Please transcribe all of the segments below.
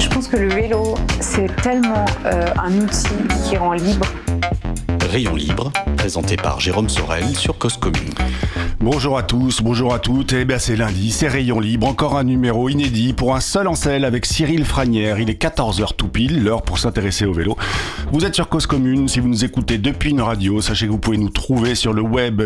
Je pense que le vélo, c'est tellement euh, un outil qui rend libre. Rayon libre, présenté par Jérôme Sorel sur Cause Commune. Bonjour à tous, bonjour à toutes. Eh bien, c'est lundi, c'est Rayon Libre, encore un numéro inédit pour un seul en selle avec Cyril Franière. Il est 14h tout pile, l'heure pour s'intéresser au vélo. Vous êtes sur Cause Commune. Si vous nous écoutez depuis une radio, sachez que vous pouvez nous trouver sur le web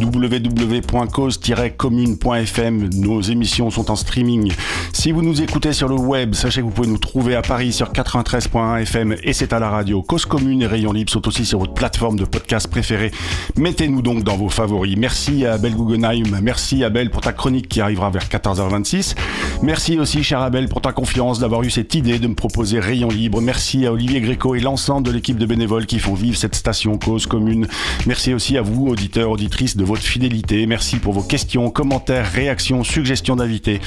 www.cause-commune.fm. Nos émissions sont en streaming. Si vous nous écoutez sur le web, sachez que vous pouvez nous trouver à Paris sur 93.1 FM et c'est à la radio. Cause Commune et Rayon Libre sont aussi sur votre plateforme de podcast préférée. Mettez-nous donc dans vos favoris. Merci à Abel Guggenheim. Merci Abel pour ta chronique qui arrivera vers 14h26. Merci aussi cher Abel pour ta confiance d'avoir eu cette idée de me proposer Rayon Libre. Merci à Olivier Gréco et l'ensemble de l'équipe de bénévoles qui font vivre cette station cause commune. Merci aussi à vous auditeurs, auditrices de votre fidélité. Merci pour vos questions, commentaires, réactions, suggestions d'invités.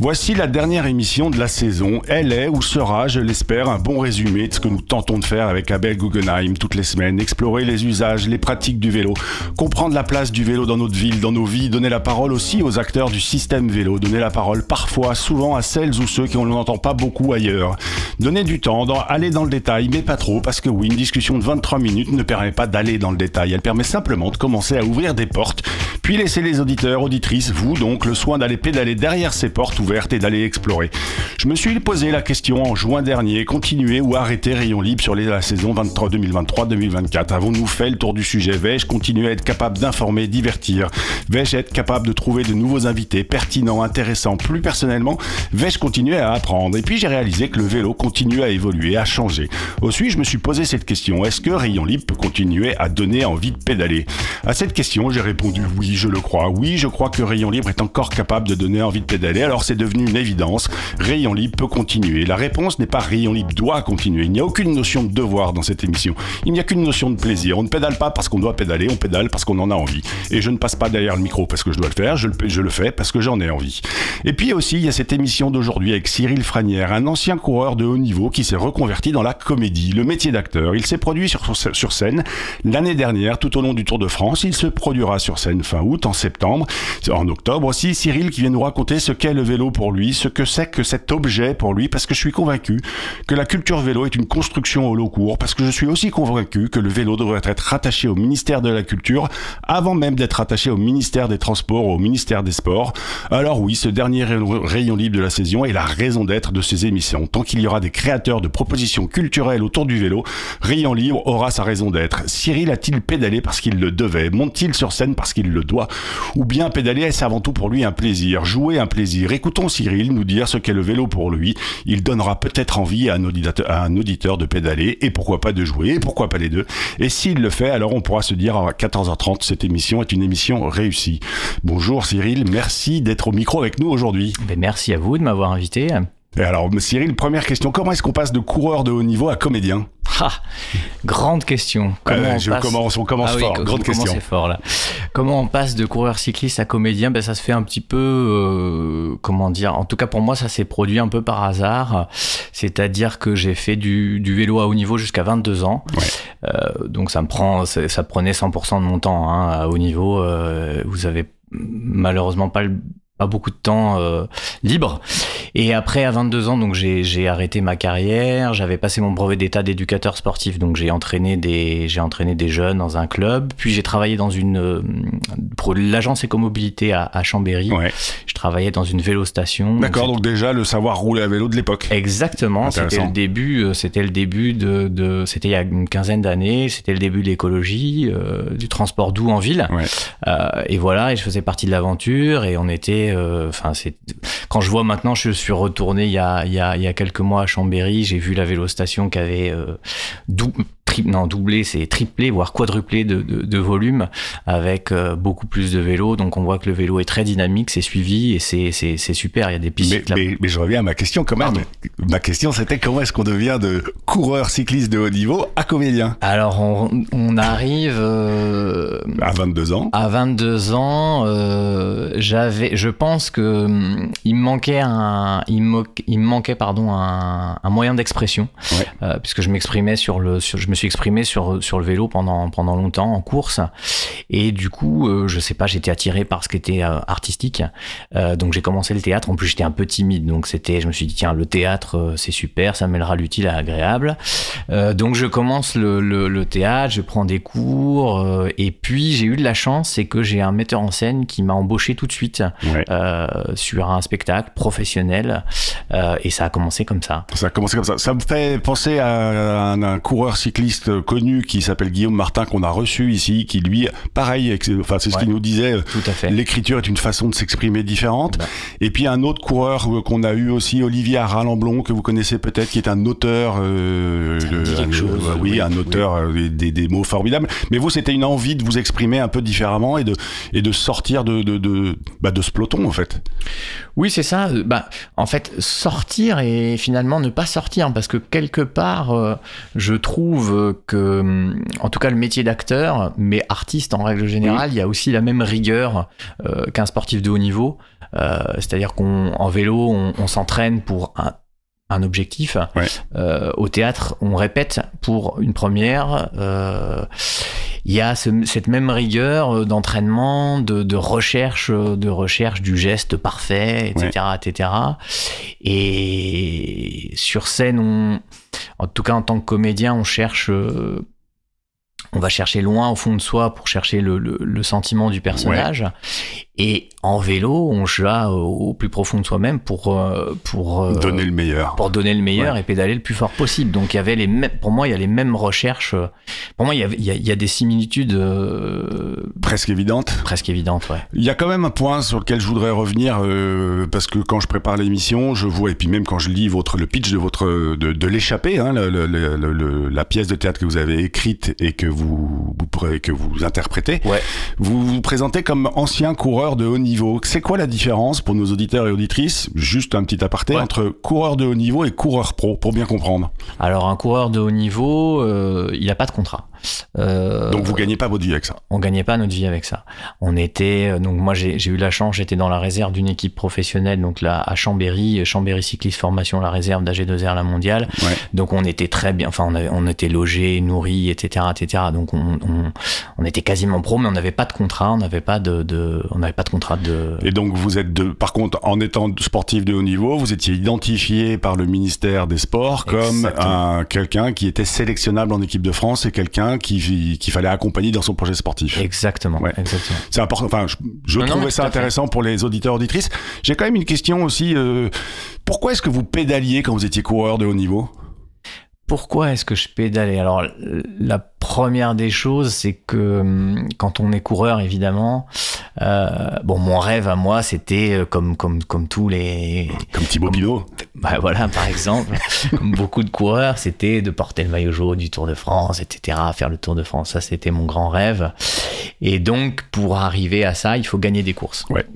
Voici la dernière émission de la saison. Elle est ou sera, je l'espère, un bon résumé de ce que nous tentons de faire avec Abel Guggenheim toutes les semaines. Explorer les usages, les pratiques du vélo, comprendre la place du vélo dans notre vie dans nos vies, donner la parole aussi aux acteurs du système vélo, donner la parole parfois, souvent à celles ou ceux qui on n'entend pas beaucoup ailleurs. Donner du temps, aller dans le détail, mais pas trop, parce que oui, une discussion de 23 minutes ne permet pas d'aller dans le détail, elle permet simplement de commencer à ouvrir des portes, puis laisser les auditeurs, auditrices, vous donc, le soin d'aller pédaler derrière ces portes ouvertes et d'aller explorer. Je me suis posé la question en juin dernier, continuer ou arrêter Rayon Libre sur les, la saison 23 2023-2024 Avons-nous fait le tour du sujet Vais-je continuer à être capable d'informer, divertir? Vais-je être capable de trouver de nouveaux invités pertinents, intéressants Plus personnellement, vais-je continuer à apprendre? Et puis j'ai réalisé que le vélo continue à évoluer, à changer. Aussi, je me suis posé cette question est-ce que Rayon Libre peut continuer à donner envie de pédaler? À cette question, j'ai répondu oui, je le crois. Oui, je crois que Rayon Libre est encore capable de donner envie de pédaler. Alors c'est devenu une évidence. Rayon Libre peut continuer. La réponse n'est pas Rayon Libre doit continuer. Il n'y a aucune notion de devoir dans cette émission. Il n'y a qu'une notion de plaisir. On ne pédale pas parce qu'on doit pédaler, on pédale parce qu'on en a envie. Et je ne passe pas derrière le micro parce que je dois le faire, je le, fais parce que j'en ai envie. Et puis aussi, il y a cette émission d'aujourd'hui avec Cyril Franière, un ancien coureur de haut niveau qui s'est reconverti dans la comédie, le métier d'acteur. Il s'est produit sur, sur scène l'année dernière, tout au long du Tour de France. Il se produira sur scène fin août, en septembre, en octobre aussi. Cyril qui vient nous raconter ce qu'est le vélo pour lui, ce que c'est que cet objet pour lui, parce que je suis convaincu que la culture vélo est une construction au long cours, parce que je suis aussi convaincu que le vélo devrait être rattaché au ministère de la Culture avant même d'être rattaché au ministère des Transports, au ministère des Sports. Alors oui, ce dernier rayon libre de la saison est la raison d'être de ces émissions. Tant qu'il y aura des créateurs de propositions culturelles autour du vélo, Rayon libre aura sa raison d'être. Cyril a-t-il pédalé parce qu'il le devait? Monte-t-il sur scène parce qu'il le doit? Ou bien pédaler est avant tout pour lui un plaisir, jouer un plaisir Écoutons Cyril nous dire ce qu'est le vélo pour lui. Il donnera peut-être envie à un auditeur de pédaler et pourquoi pas de jouer et pourquoi pas les deux. Et s'il le fait, alors on pourra se dire à 14h30, cette émission est une émission réussie. Bonjour Cyril, merci d'être au micro avec nous aujourd'hui. Ben, merci à vous de m'avoir invité. Et alors Cyril, première question, comment est-ce qu'on passe de coureur de haut niveau à comédien ah, grande question. Comment euh, on, je passe... commence, on commence ah oui, fort. Grande question. fort là. Comment on passe de coureur cycliste à comédien? Ben ça se fait un petit peu, euh, comment dire En tout cas pour moi, ça s'est produit un peu par hasard. C'est-à-dire que j'ai fait du, du, vélo à haut niveau jusqu'à 22 ans. Ouais. Euh, donc ça me prend, ça prenait 100% de mon temps hein, à haut niveau. Euh, vous avez malheureusement pas le pas beaucoup de temps euh, libre. Et après, à 22 ans, donc j'ai arrêté ma carrière. J'avais passé mon brevet d'état d'éducateur sportif, donc j'ai entraîné des j'ai entraîné des jeunes dans un club. Puis j'ai travaillé dans une euh, pour l'agence écomobilité à, à Chambéry. Ouais. Je travaillais dans une vélostation. D'accord, donc, donc déjà le savoir rouler à vélo de l'époque. Exactement. C'était le début. euh, C'était le début de, de c'était il y a une quinzaine d'années. C'était le début de l'écologie, euh, du transport doux en ville. Ouais. Euh, et voilà, et je faisais partie de l'aventure. Et on était enfin c'est quand je vois maintenant je suis retourné il y a il y a, il y a quelques mois à Chambéry j'ai vu la vélostation qui avait euh, dou non, doublé, c'est triplé, voire quadruplé de, de, de volume avec euh, beaucoup plus de vélos. Donc on voit que le vélo est très dynamique, c'est suivi et c'est, super. Il y a des pistes. Mais, mais, mais je reviens à ma question quand même. Ma question c'était comment est-ce qu'on devient de coureur cycliste de haut niveau à comédien? Alors on, on arrive euh, À 22 ans. à 22 ans. euh, j'avais, je pense que hum, il me manquait un, il me, il me manquait pardon un, un moyen d'expression, Ouais. euh, puisque je m'exprimais sur le, sur, je me suis exprimé sur sur le vélo pendant pendant longtemps en course, et du coup, euh, je sais pas, j'étais attiré par ce qui était euh, artistique, Euh, donc j'ai commencé le théâtre. En plus, j'étais un peu timide, donc c'était, je me suis dit tiens, le théâtre c'est super, ça mêlera l'utile à l'agréable. Euh, donc je commence le, le, le théâtre, je prends des cours, et puis j'ai eu de la chance, c'est que j'ai un metteur en scène qui m'a embauché tout de suite Ouais. sur un spectacle professionnel, et ça a commencé comme ça. Ça a commencé comme ça. Ça me fait penser à un, un coureur cycliste connu qui s'appelle Guillaume Martin qu'on a reçu ici, qui lui, pareil, enfin c'est ce Ouais. qu'il nous disait. Fait. L'écriture est une façon de s'exprimer différente. Ben. Et puis un autre coureur euh, qu'on a eu aussi, Olivier Aralamblon, que vous connaissez peut-être, qui est un auteur, euh, un- chose, euh, oui, oui, un auteur euh, des, des mots formidables. Mais vous, c'était une envie de vous exprimer un peu différemment et de et de sortir de de de, bah, de ce peloton en fait. Oui, c'est ça. Euh, Bah, en fait, sortir et finalement ne pas sortir, parce que quelque part, euh, je trouve que, hum, en tout cas, le métier d'acteur, mais artiste en règle générale, il y a aussi la même rigueur euh, qu'un sportif de haut niveau. Euh, C'est-à-dire qu'on, en vélo, on, on s'entraîne pour un un objectif. Ouais. Euh, au théâtre, on répète pour une première. Euh, il y a ce- cette même rigueur euh, d'entraînement, de, de recherche, euh, de recherche du geste parfait, etc., etc. Et sur scène, on, en tout cas en tant que comédien, on cherche, euh, on va chercher loin au fond de soi pour chercher le, le- le sentiment du personnage. Et en vélo, on va au, au plus profond de soi-même pour euh, pour euh, Donner le meilleur. pour donner le meilleur et pédaler le plus fort possible. Donc il y avait les mêmes, pour moi, il y a les mêmes recherches. euh, Pour moi, il y, avait- il y a, il y a des similitudes euh, Presque évidente. presque évidentes, ouais. Il y a quand même un point sur lequel je voudrais revenir euh, parce que quand je prépare l'émission, je vois et puis même quand je lis votre le pitch de votre de, de l'échappée, hein, le- le- le- le- la pièce de théâtre que vous avez écrite et que vous, vous que vous interprétez, Ouais. vous vous présentez comme ancien coureur de haut niveau. C'est quoi la différence pour nos auditeurs et auditrices, juste un petit aparté, Ouais. entre coureur de haut niveau et coureur pro pour bien comprendre? Alors un coureur de haut niveau, euh, il n'a pas de contrat. Euh, Donc vous gagnez pas votre vie avec ça. on gagnait pas notre vie avec ça. On était euh, donc moi j'ai eu la chance, j'étais dans la réserve d'une équipe professionnelle donc là à Chambéry, Chambéry Cycliste Formation, la réserve d'AG2R la mondiale. Ouais. Donc on était très bien, enfin on, avait, on était logé, nourri, etc., etc. Donc on, on, on était quasiment pro, mais on n'avait pas de contrat, on n'avait pas de, de on n'avait pas de contrat de. Et donc vous êtes de, par contre, en étant sportif de haut niveau, vous étiez identifié par le ministère des Sports comme quelqu'un qui était sélectionnable en équipe de France et quelqu'un qui qu'il fallait accompagner dans son projet sportif. Exactement, Ouais. C'est important. Enfin, je, je Non, non, trouvais ça intéressant pour les auditeurs auditrices. J'ai quand même une question aussi. euh, pourquoi est-ce que vous pédaliez quand vous étiez coureur de haut niveau? Pourquoi est-ce que je pédalais? Alors, la première des choses, c'est que hum, quand on est coureur, évidemment, euh, bon, mon rêve à moi, c'était euh, comme comme comme tous les, Comme Thibaut Pinot. Bah voilà, par exemple, comme beaucoup de coureurs, c'était de porter le maillot jaune du Tour de France, etc., faire le Tour de France. Ça, c'était mon grand rêve. Et donc, pour arriver à ça, il faut gagner des courses. Ouais.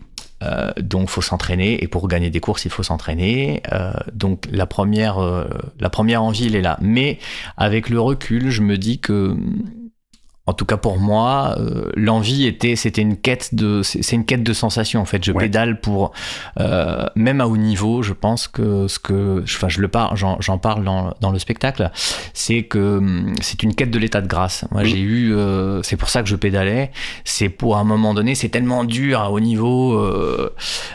Euh, donc faut s'entraîner et pour gagner des courses il faut s'entraîner Euh, donc la première euh, la première envie elle est là mais avec le recul je me dis que en tout cas pour moi, euh, l'envie était, c'était une quête de, c'est une quête de sensation en fait. Je Ouais. pédale pour, euh, même à haut niveau, je pense que ce que, enfin je le parle, j'en parle dans, dans le spectacle, c'est que hum, c'est une quête de l'état de grâce. Moi j'ai eu, euh, c'est pour ça que je pédalais. C'est pour à un moment donné, c'est tellement dur à haut niveau,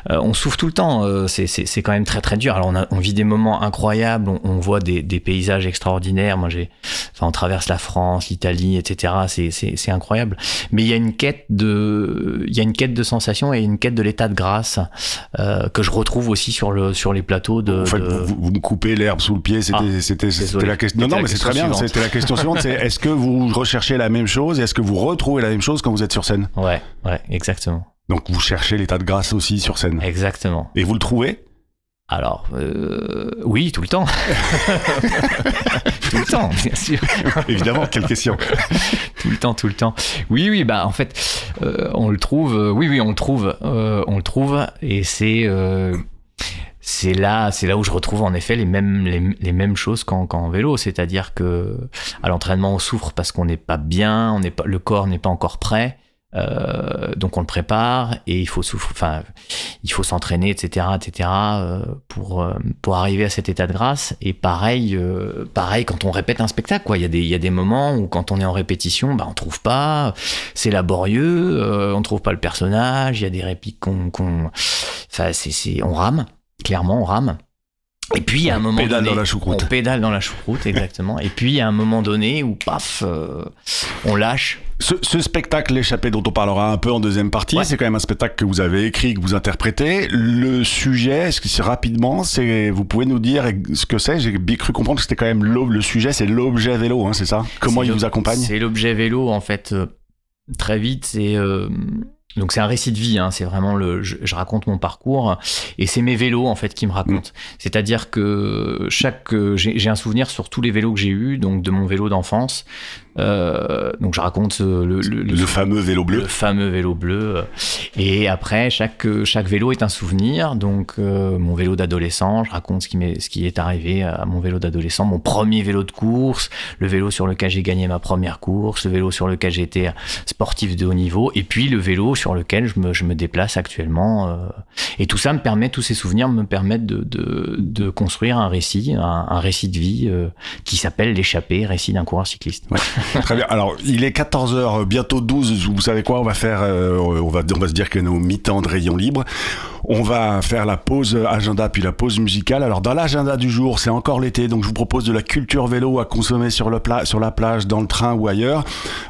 on souffre tout le temps. c'est- quand même très très dur. Alors on, a- on vit des moments incroyables, on, on voit des, des paysages extraordinaires. Moi j'ai, enfin on traverse la France, l'Italie, etc. C'est c'est incroyable. Mais il y a une quête de, il y a une quête de sensation et une quête de l'état de grâce euh, que je retrouve aussi sur le sur les plateaux de. En fait, de- vous, vous me coupez l'herbe sous le pied. C'était, Ah, la question. Non, non, mais c'est très bien. C'était la question suivante. C'est est-ce que vous recherchez la même chose et est-ce que vous retrouvez la même chose quand vous êtes sur scène? Ouais, ouais, exactement, Donc vous cherchez l'état de grâce aussi sur scène. exactement. Et vous le trouvez? Alors, euh, oui, tout le temps. tout le temps, bien sûr. Évidemment, quelle question. tout le temps, tout le temps. Oui, oui, bah en fait, euh, on le trouve. euh, oui, oui, on le trouve. on le trouve, et c'est c'est là, c'est là où je retrouve en effet les mêmes les, les mêmes choses qu'en vélo, c'est-à-dire que à l'entraînement on souffre parce qu'on n'est pas bien, on n'est pas, le corps n'est pas encore prêt. Euh, donc on le prépare et il faut enfin il faut s'entraîner, etc., etc. euh, pour euh, pour arriver à cet état de grâce. Et pareil, euh, pareil quand on répète un spectacle, quoi. Il y a des il y a des moments où quand on est en répétition, bah on trouve pas, c'est laborieux, euh, on trouve pas le personnage, il y a des répliques qu'on qu'on, enfin c'est c'est on rame, clairement on rame. Et puis à un moment pédale donné, dans la choucroute. on pédale dans la choucroute, exactement. Et puis à un moment donné où paf, euh, on lâche. Ce, ce spectacle, l'échappée, dont on parlera un peu en deuxième partie, Ouais. c'est quand même un spectacle que vous avez écrit, que vous interprétez. Le sujet, est-ce que rapidement, c'est, vous pouvez nous dire ce que c'est? J'ai bien cru comprendre que c'était quand même le sujet, c'est l'objet vélo, hein, c'est ça? Comment il vous accompagne? C'est l'objet vélo en fait. euh, très vite, c'est euh, donc c'est un récit de vie. Hein, c'est vraiment le. Je, je raconte mon parcours et c'est mes vélos en fait qui me racontent. C'est-à-dire que chaque euh, j'ai j'ai un souvenir sur tous les vélos que j'ai eus, donc de mon vélo d'enfance. Euh, donc je raconte euh, le, le- le- Le fameux vélo bleu. le fameux vélo bleu. euh, Et après, chaque, chaque vélo est un souvenir. Donc, euh, mon vélo d'adolescent, je raconte ce qui, m'est, ce qui est arrivé à mon vélo d'adolescent, mon premier vélo de course, le vélo sur lequel j'ai gagné ma première course, le vélo sur lequel été sportif de haut niveau, et puis le vélo sur lequel je me, je me déplace actuellement. euh. Et tout ça me permet, tous ces souvenirs me permettent de, de, de construire un récit, un, un récit de vie euh, qui s'appelle L'échappée, récit d'un coureur cycliste. Très bien. Alors, il est 14h, bientôt 12. Vous savez quoi? On va faire, euh, on va, on va se dire que nos mi-temps de rayon libre. On va faire la pause agenda puis la pause musicale. Alors, dans l'agenda du jour, c'est encore l'été, donc je vous propose de la culture vélo à consommer sur le pla- sur la plage, dans le train ou ailleurs.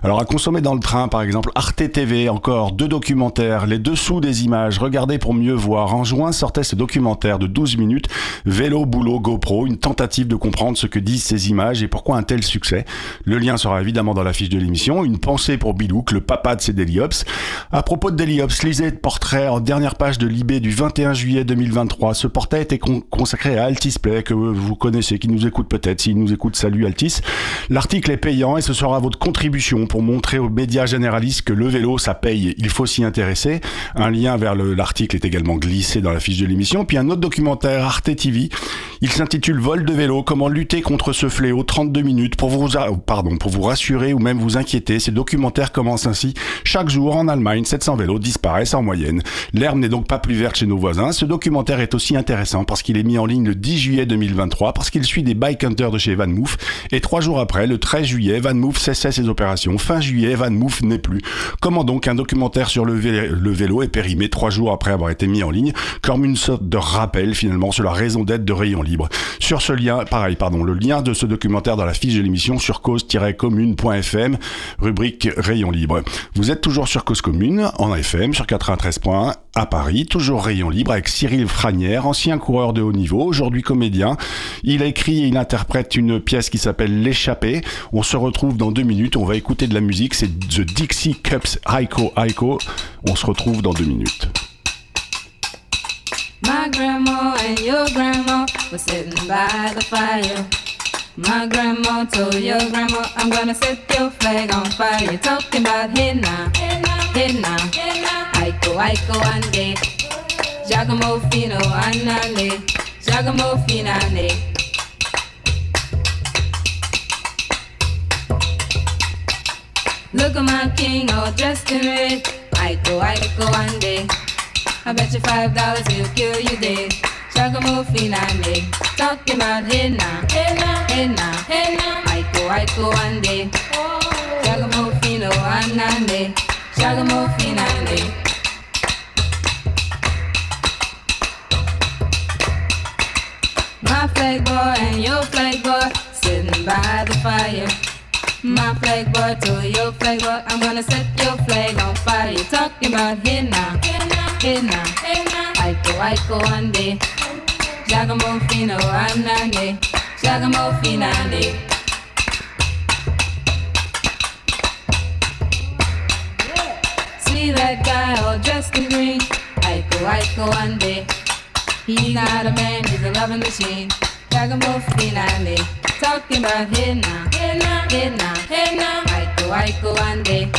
Alors, à consommer dans le train, par exemple, Arte TV, encore deux documentaires, les dessous des images. Regardez pour mieux voir. En juin sortait ce documentaire de 12 minutes, Vélo, boulot, GoPro, une tentative de comprendre ce que disent ces images et pourquoi un tel succès. Le lien sera évidemment dans la fiche de l'émission. Une pensée pour Bilouk, le papa de ces Deliops. À propos de Deliops, lisez le portrait en dernière page de Libé du 21 juillet 2023. Ce portrait était con- consacré à Altis Play, que vous connaissez, qui nous écoute peut-être. S'il nous écoute, salut Altis. L'article est payant et ce sera votre contribution pour montrer aux médias généralistes que le vélo, ça paye. Il faut s'y intéresser. Un lien vers le- l'article est également glissé dans la fiche de l'émission. Puis un autre documentaire Arte TV. Il s'intitule Vol de vélo, comment lutter contre ce fléau 32 minutes pour vous, pardon, pour vous rassurer ou même vous inquiéter. Ces documentaires commencent ainsi. Chaque jour en Allemagne, 700 vélos disparaissent en moyenne. L'herbe n'est donc pas plus verte chez nos voisins. Ce documentaire est aussi intéressant parce qu'il est mis en ligne le 10 juillet 2023, parce qu'il suit des bike hunters de chez Van Moof. Et trois jours après, le 13 juillet, Van Moof cessait ses opérations. Fin juillet, Van Moof n'est plus. Comment donc un documentaire sur le, le vélo est périmé trois jours après avoir été mis en ligne, comme une sorte de rappel finalement sur la raison d'être de Rayon Libre? Sur ce lien, pareil, pardon, le lien de ce documentaire dans la fiche de l'émission sur cause-commune.fm, rubrique Rayon Libre. Vous êtes toujours sur Cause Commune, en FM, sur 93.1 à Paris, toujours Rayon Libre avec Cyril Franière, ancien coureur de haut niveau, aujourd'hui comédien. Il a écrit et il interprète une pièce qui s'appelle L'échappée. On se retrouve dans deux minutes, on va écouter de la musique, c'est The Dixie Cups Aiko Aiko. On se retrouve dans deux minutes. My grandma told your grandma, I'm gonna set your flag on fire. You're talking about hey now, Aiko, Aiko, ande. Giacomo fino, anale, Giacomo finale. Look at my king all dressed in red. Aiko, Aiko, ande. I bet you five dollars he'll cure you dead ragamuffin and me talking about henna, henna, henna, henna. Aiko, aiko, one day. Ragamuffin, oh, and and day. Ragamuffin and day. My flag boy and your flag boy sitting by the fire. My flag boy to your flag boy, I'm gonna set your flag on fire. Talking about henna, henna, henna, henna. Aiko, aiko, one day. Giacomo Fino, I'm Giacomo Finale. See that guy all dressed in green, Ico Ico one day. He's not a man, he's a loving machine. Giacomo Finale, talking about him now, him now, him now, him now. Ico Ico one day.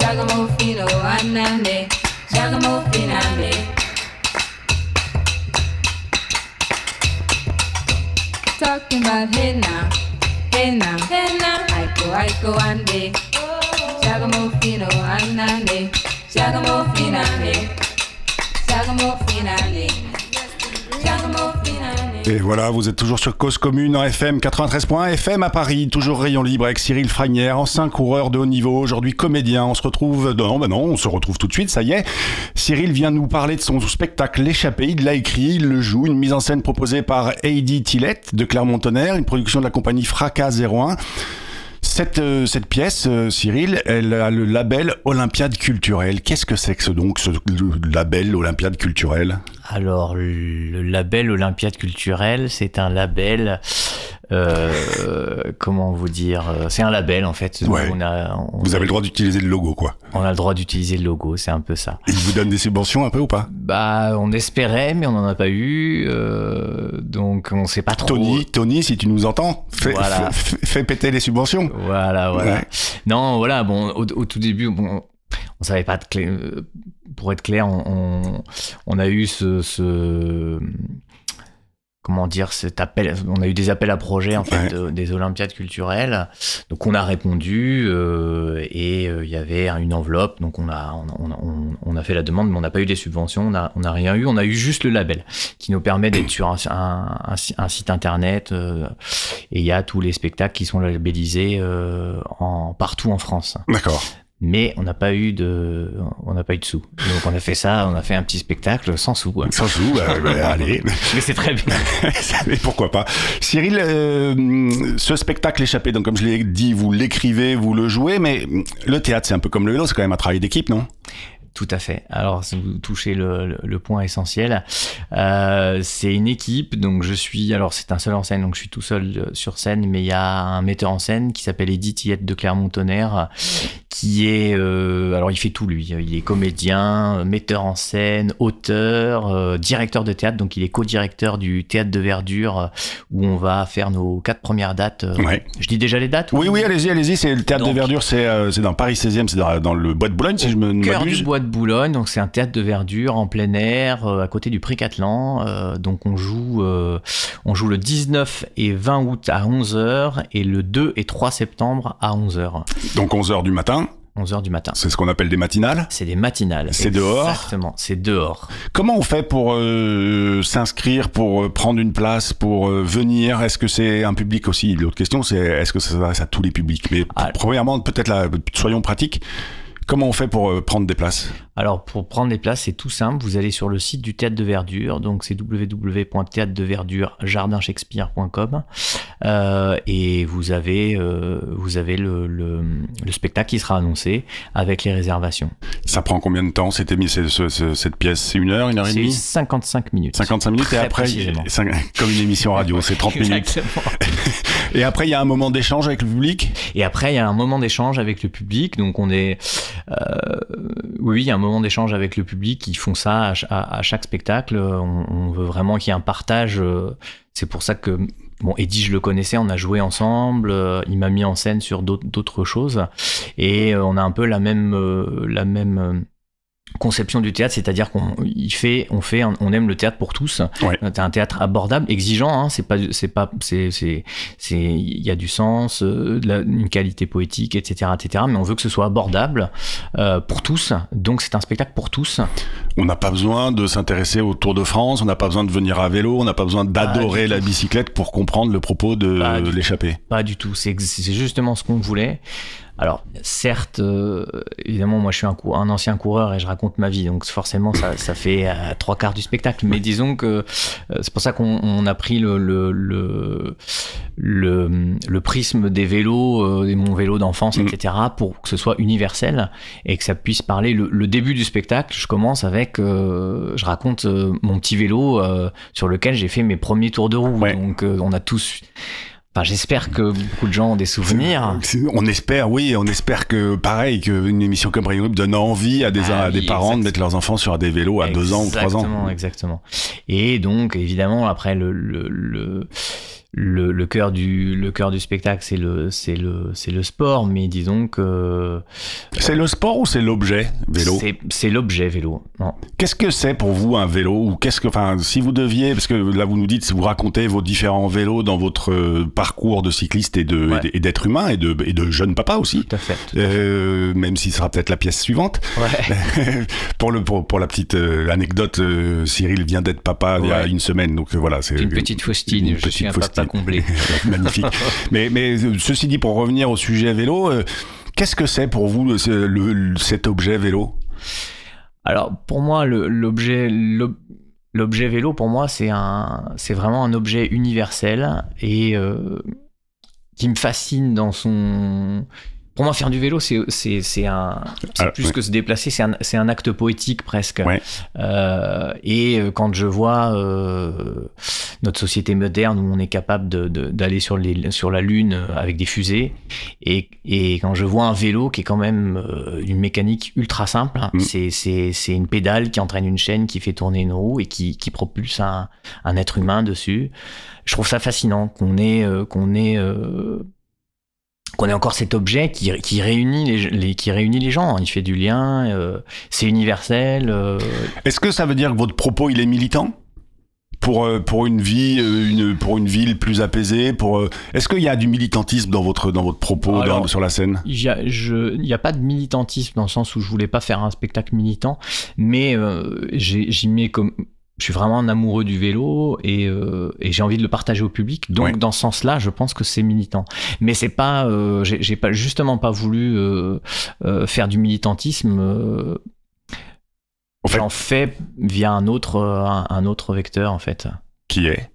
Giacomo Fino, I'm Nane, Giacomo Finale. talking about hey now, hey now, hey now. Aiko, aiko, ande. Shagamofino, anane. Shagamofina, ne. Shagamofina, ne. Et voilà, vous êtes toujours sur Cause Commune en FM 93.1 FM à Paris, toujours rayon libre avec Cyril Fragnière, ancien coureur de haut niveau, aujourd'hui comédien. On se retrouve, non, bah non, on se retrouve tout de suite, ça y est. Cyril vient nous parler de son spectacle L'échappée, il l'a écrit, il le joue, une mise en scène proposée par Heidi Tillette de Clermont-Tonnerre, une production de la compagnie Fracas 01. Cette, euh, cette pièce, euh, Cyril, elle a le label Olympiade culturelle. Qu'est-ce que c'est que ce, donc ce label Olympiade culturelle? Alors, le label Olympiade culturelle, c'est un label. euh, comment vous dire euh, C'est un label en fait. Ouais. On a, on, Vous avez le droit d'utiliser le logo, quoi. on a le droit d'utiliser le logo, c'est un peu ça. Il vous donne des subventions un peu ou pas? Bah, on espérait, mais on n'en a pas eu. euh, donc, on sait pas trop. Tony, Tony, si tu nous entends, fais, Voilà. fais- fais péter les subventions. Voilà, voilà. Ouais. Non, voilà, bon, au, au tout début, bon, on savait pas de clé. Euh, Pour être clair, on, on, on a eu ce, ce- Comment dire, cet appel. On a eu des appels à projets, en fait, Ouais. de- des Olympiades culturelles. Donc, on a répondu euh, et euh, il y avait une enveloppe. Donc, on a, on, a- on- on a fait la demande, mais on n'a pas eu des subventions. On n'a on a rien eu. On a eu juste le label qui nous permet d'être sur un, un- un si- un site internet. euh, et il y a tous les spectacles qui sont labellisés euh, en, partout en France. D'accord. Mais on n'a pas eu de, on n'a pas eu de sous. Donc on a fait ça, on a fait un petit spectacle sans sous. quoi. Sans sous, bah, bah, allez. Mais c'est très bien. Mais pourquoi pas Cyril, euh, ce spectacle échappé, donc comme je l'ai dit, vous l'écrivez, vous le jouez, mais le théâtre, c'est un peu comme le vélo, c'est quand même un travail d'équipe, non? Tout à fait. Alors, si vous touchez le, le- le point essentiel, euh, c'est une équipe. Donc, je suis. Alors, c'est un seul en scène, donc je suis tout seul euh, sur scène, mais il y a un metteur en scène qui s'appelle Edith Tillette de Clermont-Tonnerre, qui est. euh, alors, il fait tout lui. Il est comédien, metteur en scène, auteur, euh, directeur de théâtre. Donc, il est co-directeur du théâtre de Verdure, euh, où on va faire nos quatre premières dates. Ouais. Je dis déjà les dates ou- Oui, oui, allez-y, allez-y, c'est le théâtre de verdure, c'est dans Paris 16e, c'est dans, dans le bois de Boulogne, si je me cœur du bois de Boulogne, donc c'est un théâtre de verdure en plein air, à côté du Prix Catelan. Euh, donc on joue, on joue le 19 et 20 août à 11h et le 2 et 3 septembre à 11h. Donc 11h du matin, 11h du matin. c'est ce qu'on appelle des matinales? C'est des matinales. C'est dehors? Exactement, c'est dehors. Comment on fait pour euh, s'inscrire, pour euh, prendre une place, pour euh, venir? Est-ce que c'est un public aussi? L'autre question, c'est est-ce que ça s'adresse à tous les publics? Mais Ah. premièrement, peut-être là, soyons pratiques. Comment on fait pour euh, prendre des places? Alors pour prendre les places, c'est tout simple. Vous allez sur le site du théâtre de verdure, donc c'est www.théâtre-de-verdure-jardin-shakespeare.com euh, et vous avez euh, vous avez le, le, le spectacle qui sera annoncé avec les réservations. Ça prend combien de temps cette, cette pièce? C'est une heure, une heure et C'est demie? 55 minutes. 55 minutes et après, comme une émission radio, c'est 30 minutes. Et après, il y a un moment d'échange avec le public Et après, il y a un moment d'échange avec le public. Donc, on est. euh, oui, il y a un moment d'échange avec le public. Ils font ça à, ch- à- à chaque spectacle. On, veut vraiment qu'il y ait un partage. euh, C'est pour ça que. Bon, Eddie, je le connaissais, on a joué ensemble. euh, il m'a mis en scène sur d'autres choses. Et euh, on a un peu la même. la même conception du théâtre, c'est-à-dire qu'on il fait, on fait, on aime le théâtre pour tous. Ouais. C'est un théâtre abordable, exigeant. Hein, c'est pas, c'est pas, c'est, c'est, c'est, il y a du sens, euh, de la- une qualité poétique, etc., etc. Mais on veut que ce soit abordable euh, pour tous. Donc c'est un spectacle pour tous. On n'a pas besoin de s'intéresser au Tour de France, on n'a pas besoin de venir à vélo, on n'a pas besoin d'adorer la tout. bicyclette pour comprendre le propos de l'échappée. Pas du tout. C'est, c'est justement ce qu'on voulait. Alors, certes, euh, évidemment, moi je suis un, cou- un ancien coureur et je raconte ma vie, donc forcément ça, ça fait euh, trois quarts du spectacle. Mais disons que euh, c'est pour ça qu'on on a pris le, le, le, le, le prisme des vélos, euh, et mon vélo d'enfance, Mm. etc., pour que ce soit universel et que ça puisse parler. Le, le début du spectacle, je commence avec, euh, je raconte euh, mon petit vélo euh, sur lequel j'ai fait mes premiers tours de roue. Ouais. Donc euh, on a tous Enfin, j'espère que beaucoup de gens ont des souvenirs. On espère, oui, on espère que, pareil, qu'une émission comme Rayon Libre donne envie à des, Ah à des oui, parents de mettre leurs enfants sur des vélos à deux ans ou trois ans. Exactement, exactement. Et donc, évidemment, après, le, le, le, le, le cœur du, le cœur du spectacle, c'est le, c'est le, c'est le sport, mais disons que C'est le sport ou c'est l'objet vélo? C'est, l'objet vélo. Qu'est-ce que c'est pour vous un vélo? Ou qu'est-ce que, enfin, si vous deviez, parce que là vous nous dites, vous racontez vos différents vélos dans votre euh, parcours de cycliste et de Ouais. et d'être humain et de et de jeune papa aussi. Tout à fait. Euh, même si ce sera peut-être la pièce suivante. Ouais. pour le pour, pour la petite euh, anecdote, euh, Cyril vient d'être papa il y a une semaine, donc euh, voilà, c'est Une petite faustine. une Je suis un petite papa comblé. Magnifique. mais mais ceci dit, pour revenir au sujet vélo, euh, qu'est-ce que c'est pour vous le- ce- le- le- cet objet vélo? Alors pour moi, l'objet l'ob- l'objet vélo, pour moi, c'est un, c'est vraiment un objet universel et euh, qui me fascine dans son. Pour moi, faire du vélo, c'est c'est c'est un c'est Ah, plus ouais. que se déplacer, c'est un c'est un acte poétique presque. Ouais. Euh, et euh, quand je vois euh, notre société moderne où on est capable d'aller sur les sur la lune euh, avec des fusées, et, et quand je vois un vélo qui est quand même euh, une mécanique ultra simple, Mm. c'est c'est c'est une pédale qui entraîne une chaîne qui fait tourner une roue et qui qui propulse un un être humain dessus. Je trouve ça fascinant qu'on ait euh, qu'on ait euh, qu'on ait encore cet objet qui, qui réunit les, les- qui réunit les gens. Il fait du lien, euh, c'est universel. euh, Est-ce que ça veut dire que votre propos il est militant? Pour euh, pour une vie une pour une ville plus apaisée pour est-ce qu'il y a du militantisme dans votre dans votre propos Alors, dans- sur la scène? Il y a, je- il y a pas de militantisme dans le sens où je voulais pas faire un spectacle militant, mais euh, j'y mets comme. Je suis vraiment un amoureux du vélo et, euh, et j'ai envie de le partager au public. Donc, dans ce sens-là, je pense que c'est militant. Mais c'est pas, euh, j'ai pas justement pas voulu euh, faire du militantisme. En fait- J'en fais via un autre, un, un autre vecteur en fait. qui est?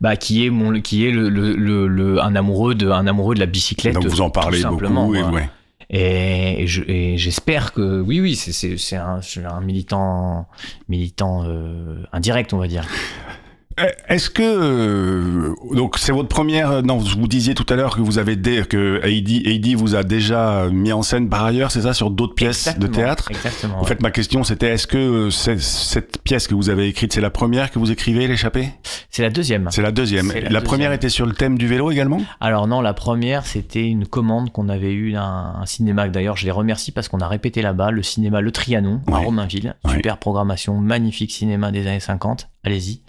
Bah, qui est mon, qui est le, le, le- le- un amoureux de, un amoureux de la bicyclette. donc vous en parlez simplement, beaucoup et ouais. Et, et je- et j'espère que oui, oui, c'est- un, un militant, militant euh, indirect, on va dire. Euh, Est-ce que euh, donc c'est votre première non vous disiez tout à l'heure que vous avez dé- que Heidi Heidi vous a déjà mis en scène par ailleurs c'est ça sur d'autres pièces de théâtre Exactement. En ouais. fait ma question c'était est-ce que euh, cette pièce que vous avez écrite c'est la première que vous écrivez l'échappée? C'est la deuxième. C'est la deuxième. La, première était sur le thème du vélo également? Alors non, la première, c'était une commande qu'on avait eue d'un un cinéma. D'ailleurs, je les remercie parce qu'on a répété là-bas, le cinéma Le Trianon à. Romainville. Ouais. Super programmation, magnifique cinéma des années 50. Allez-y.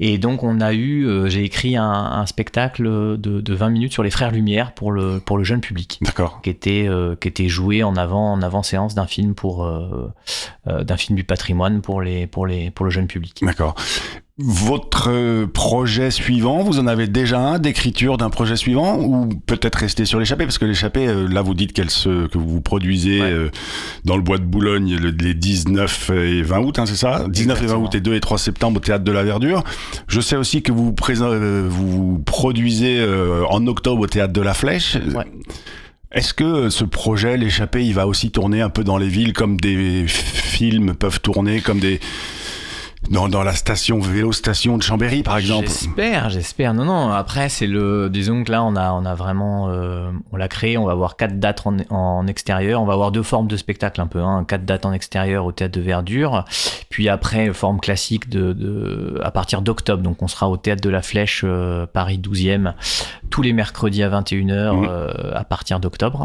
Et donc on a eu, euh, j'ai écrit un, un spectacle de, de 20 minutes sur les frères Lumière pour le pour le jeune public. D'accord. qui était euh, qui était joué en avant en avant séance d'un film pour euh, euh, d'un film du patrimoine pour les pour les pour le jeune public. D'accord. Votre euh, projet suivant, vous en avez déjà un d'écriture d'un projet suivant ou peut-être rester sur l'échappée? Parce que l'échappée, euh, là vous dites qu'elle se, que vous produisez Ouais. euh, dans le bois de Boulogne le- les 19 et 20 août, hein, c'est ça? 19 et 20 Exactement. août et 2 et 3 septembre au Théâtre de la Verdure. Je sais aussi que vous, euh, vous produisez euh, en octobre au Théâtre de la Flèche. Ouais. Est-ce que ce projet, l'échappée, il va aussi tourner un peu dans les villes comme des films peuvent tourner, comme des dans, dans la station vélo station de Chambéry par exemple J'espère, j'espère. Non, non. Après, c'est le. Disons que là, on a, on a vraiment, euh, on l'a créé. On va avoir quatre dates en, en extérieur. On va avoir deux formes de spectacle un peu. Hein. Quatre dates en extérieur au théâtre de Verdure. Puis après, forme classique de, de à partir d'octobre. Donc, on sera au théâtre de la Flèche, euh, Paris 12e, tous les mercredis à 21h Mhm. euh, à partir d'octobre.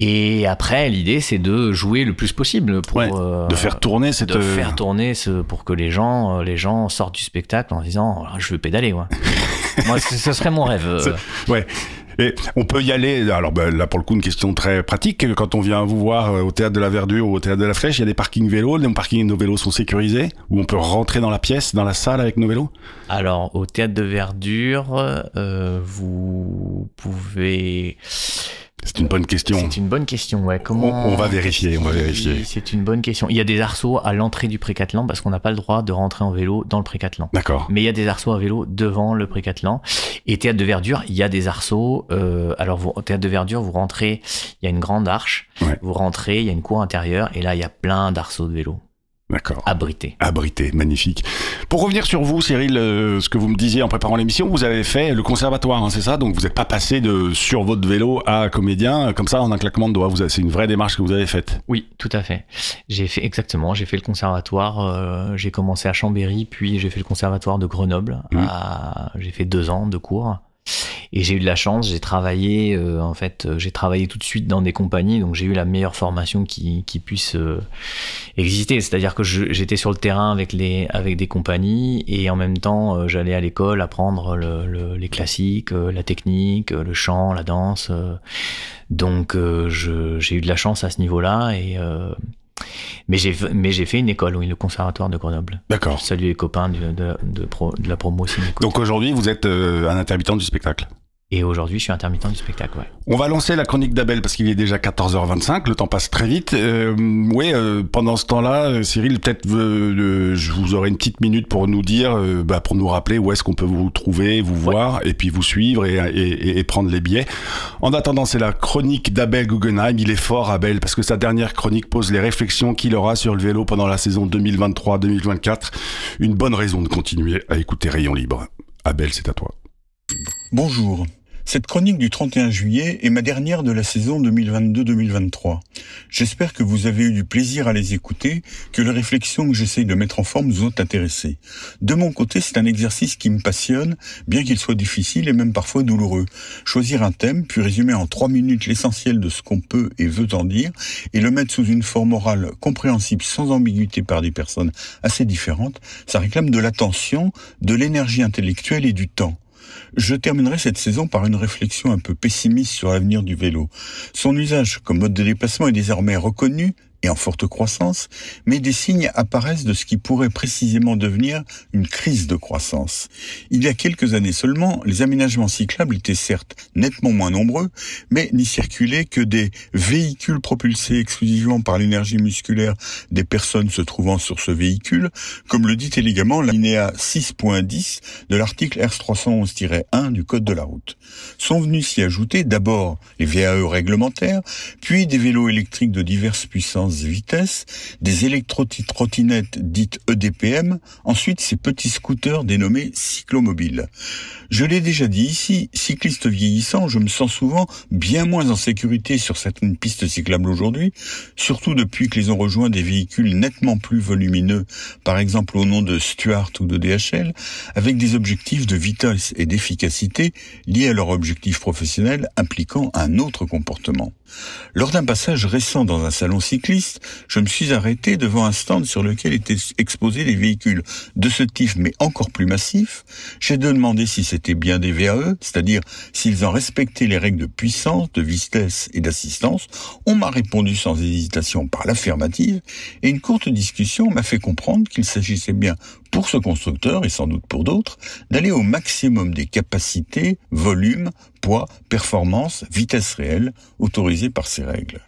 Et après, l'idée, c'est de jouer le plus possible pour Ouais, euh, de faire tourner cette de faire tourner ce, pour que les gens, euh, les gens sortent du spectacle en disant Ah, je veux pédaler. Ouais. Moi, ce serait mon rêve. euh. Ouais. Et on peut y aller. Alors ben, là, pour le coup, une question très pratique. Quand on vient vous voir euh, au théâtre de la Verdure ou au théâtre de la Flèche, il y a des parkings vélos. Les parkings, nos vélos sont sécurisés. Où on peut rentrer dans la pièce, dans la salle avec nos vélos? Alors, au théâtre de Verdure, euh, vous pouvez. C'est une bonne question. C'est une bonne question. Ouais. Comment On- on va vérifier, on va vérifier. C'est une bonne question. Il y a des arceaux à l'entrée du Précatelan parce qu'on n'a pas le droit de rentrer en vélo dans le Précatelan. D'accord. Mais il y a des arceaux à vélo devant le Précatelan. Et théâtre de verdure, il y a des arceaux. euh, alors, vous, au théâtre de verdure, vous rentrez, il y a une grande arche. Ouais. Vous rentrez, il y a une cour intérieure. Et là, il y a plein d'arceaux de vélo. D'accord. abrité. Abrité, magnifique. Pour revenir sur vous, Cyril, euh, ce que vous me disiez en préparant l'émission, vous avez fait le conservatoire, hein, c'est ça? Donc vous n'êtes pas passé de sur votre vélo à comédien, euh, comme ça, en un claquement de doigts. Vous avez- C'est une vraie démarche que vous avez faite. Oui, tout à fait. J'ai fait exactement. J'ai fait le conservatoire. euh, j'ai commencé à Chambéry, puis j'ai fait le conservatoire de Grenoble. Mhm. à- J'ai fait deux ans de cours. Et j'ai eu de la chance. J'ai travaillé. euh, en fait, euh, j'ai travaillé tout de suite dans des compagnies. Donc j'ai eu la meilleure formation qui, qui puisse euh, exister. C'est-à-dire que j'étais sur le terrain avec les avec des compagnies et en même temps euh, j'allais à l'école apprendre le- le- les classiques, euh, la technique, le chant, la danse. donc j'ai eu de la chance à ce niveau-là et mais j'ai mais j'ai fait une école, oui, le conservatoire de Grenoble. D'accord. Je salue les copains de, de, pro- de la promo Cinéco. Donc aujourd'hui, vous êtes euh, un intermittent du spectacle. Et aujourd'hui, je suis intermittent du spectacle. Ouais. On va lancer la chronique d'Abel parce qu'il est déjà 14h25, le temps passe très vite. Euh, oui, euh, pendant ce temps-là, euh, Cyril, peut-être euh, je vous aurai une petite minute pour nous dire, euh, bah, pour nous rappeler où est-ce qu'on peut vous trouver, vous voir, et puis vous suivre et, et- et prendre les billets. En attendant, c'est la chronique d'Abel Guggenheim. Il est fort, Abel, parce que sa dernière chronique pose les réflexions qu'il aura sur le vélo pendant la saison 2023-2024. Une bonne raison de continuer à écouter Rayon Libre. Abel, c'est à toi. Bonjour. Cette chronique du 31 juillet est ma dernière de la saison 2022-2023. J'espère que vous avez eu du plaisir à les écouter, que les réflexions que j'essaye de mettre en forme vous ont intéressé. De mon côté, c'est un exercice qui me passionne, bien qu'il soit difficile et même parfois douloureux. Choisir un thème, puis résumer en trois minutes l'essentiel de ce qu'on peut et veut en dire, et le mettre sous une forme orale compréhensible sans ambiguïté par des personnes assez différentes, ça réclame de l'attention, de l'énergie intellectuelle et du temps. Je terminerai cette saison par une réflexion un peu pessimiste sur l'avenir du vélo. Son usage comme mode de déplacement est désormais reconnu et en forte croissance, mais des signes apparaissent de ce qui pourrait précisément devenir une crise de croissance. Il y a quelques années seulement, les aménagements cyclables étaient certes nettement moins nombreux, mais n'y circulaient que des véhicules propulsés exclusivement par l'énergie musculaire des personnes se trouvant sur ce véhicule, comme le dit élégamment l'alinéa 6.10 de l'article R311-1 du Code de la route. Sont venus s'y ajouter d'abord les VAE réglementaires, puis des vélos électriques de diverses puissances et vitesses, des électro-trottinettes dites EDPM, ensuite ces petits scooters dénommés cyclomobiles. Je l'ai déjà dit ici, cycliste vieillissant, je me sens souvent bien moins en sécurité sur certaines pistes cyclables aujourd'hui, surtout depuis que les ont rejoints des véhicules nettement plus volumineux, par exemple au nom de Stuart ou de DHL, avec des objectifs de vitesse et d'efficacité liés à leur objectif professionnel impliquant un autre comportement. Lors d'un passage récent dans un salon cycliste, je me suis arrêté devant un stand sur lequel étaient exposés des véhicules de ce type mais encore plus massifs. J'ai demandé si c'était bien des VAE, c'est-à-dire s'ils en respectaient les règles de puissance, de vitesse et d'assistance. On m'a répondu sans hésitation par l'affirmative et une courte discussion m'a fait comprendre qu'il s'agissait bien pour ce constructeur et sans doute pour d'autres d'aller au maximum des capacités, volume, poids, performance, vitesse réelle autorisées par ces règles.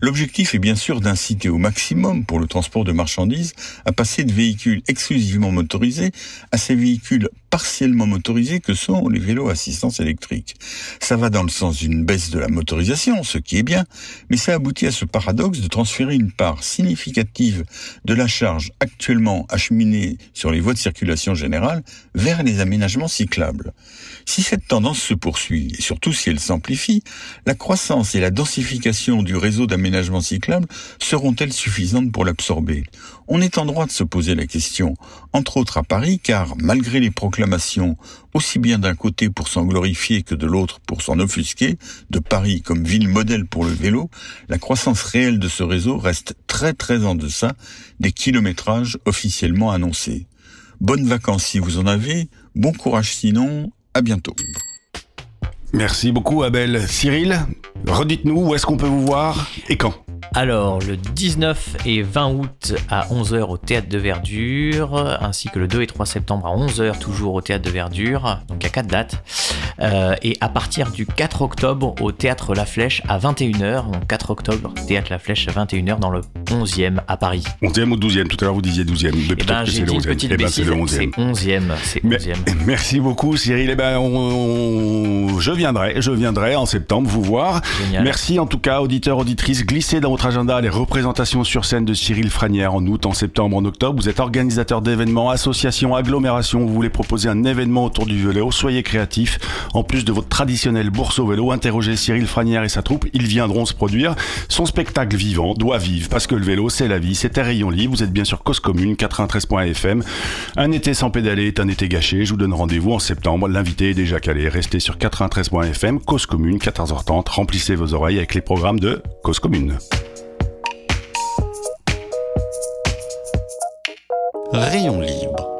L'objectif est bien sûr d'inciter au maximum pour le transport de marchandises à passer de véhicules exclusivement motorisés à ces véhicules partiellement motorisés que sont les vélos à assistance électrique. Ça va dans le sens d'une baisse de la motorisation, ce qui est bien, mais ça aboutit à ce paradoxe de transférer une part significative de la charge actuellement acheminée sur les voies de circulation générale vers les aménagements cyclables. Si cette tendance se poursuit, et surtout si elle s'amplifie, la croissance et la densification du réseau d'aménagement cyclable seront-elles suffisantes pour l'absorber? On est en droit de se poser la question, entre autres à Paris, car malgré les proclamations, aussi bien d'un côté pour s'en glorifier que de l'autre pour s'en offusquer, de Paris comme ville modèle pour le vélo, la croissance réelle de ce réseau reste très très en deçà des kilométrages officiellement annoncés. Bonnes vacances si vous en avez, bon courage sinon, à bientôt. Merci beaucoup, Abel. Cyril, redites-nous où est-ce qu'on peut vous voir et quand Alors, le 19 et 20 août à 11h au Théâtre de Verdure, ainsi que le 2 et 3 septembre à 11h toujours au Théâtre de Verdure, donc à 4 dates. Euh, et à partir du 4 octobre au Théâtre La Flèche à 21h, donc 4 octobre, Théâtre La Flèche à 21h dans le 11e à Paris. 11e ou 12e Tout à l'heure, vous disiez 12e. Mais peut-être ben que j'ai c'est le dit une 11e. petite Eh ben, c'est le 11e. c'est 11e, c'est Mais- 11e. Merci beaucoup Cyril. Eh ben, on- on- je viendrai, je viendrai en septembre vous voir. Génial. Merci en tout cas, auditeurs, auditrices, glissez dans votre agenda les représentations sur scène de Cyril Franière en août, en septembre, en octobre. Vous êtes organisateur d'événements, associations, agglomérations. Vous voulez proposer un événement autour du vélo. Soyez créatif. En plus de votre traditionnel bourse au vélo, interrogez Cyril Franière et sa troupe. Ils viendront se produire. Son spectacle vivant doit vivre parce que le vélo, c'est la vie. C'est un rayon libre. Vous êtes bien sur Cause Commune 93.fm. Un été sans pédaler est un été gâché. Je vous donne rendez-vous en septembre. L'invité est déjà calé. Restez sur 93.fm. Cause Commune 14h30. Remplissez vos oreilles avec les programmes de Cause Commune. Rayon libre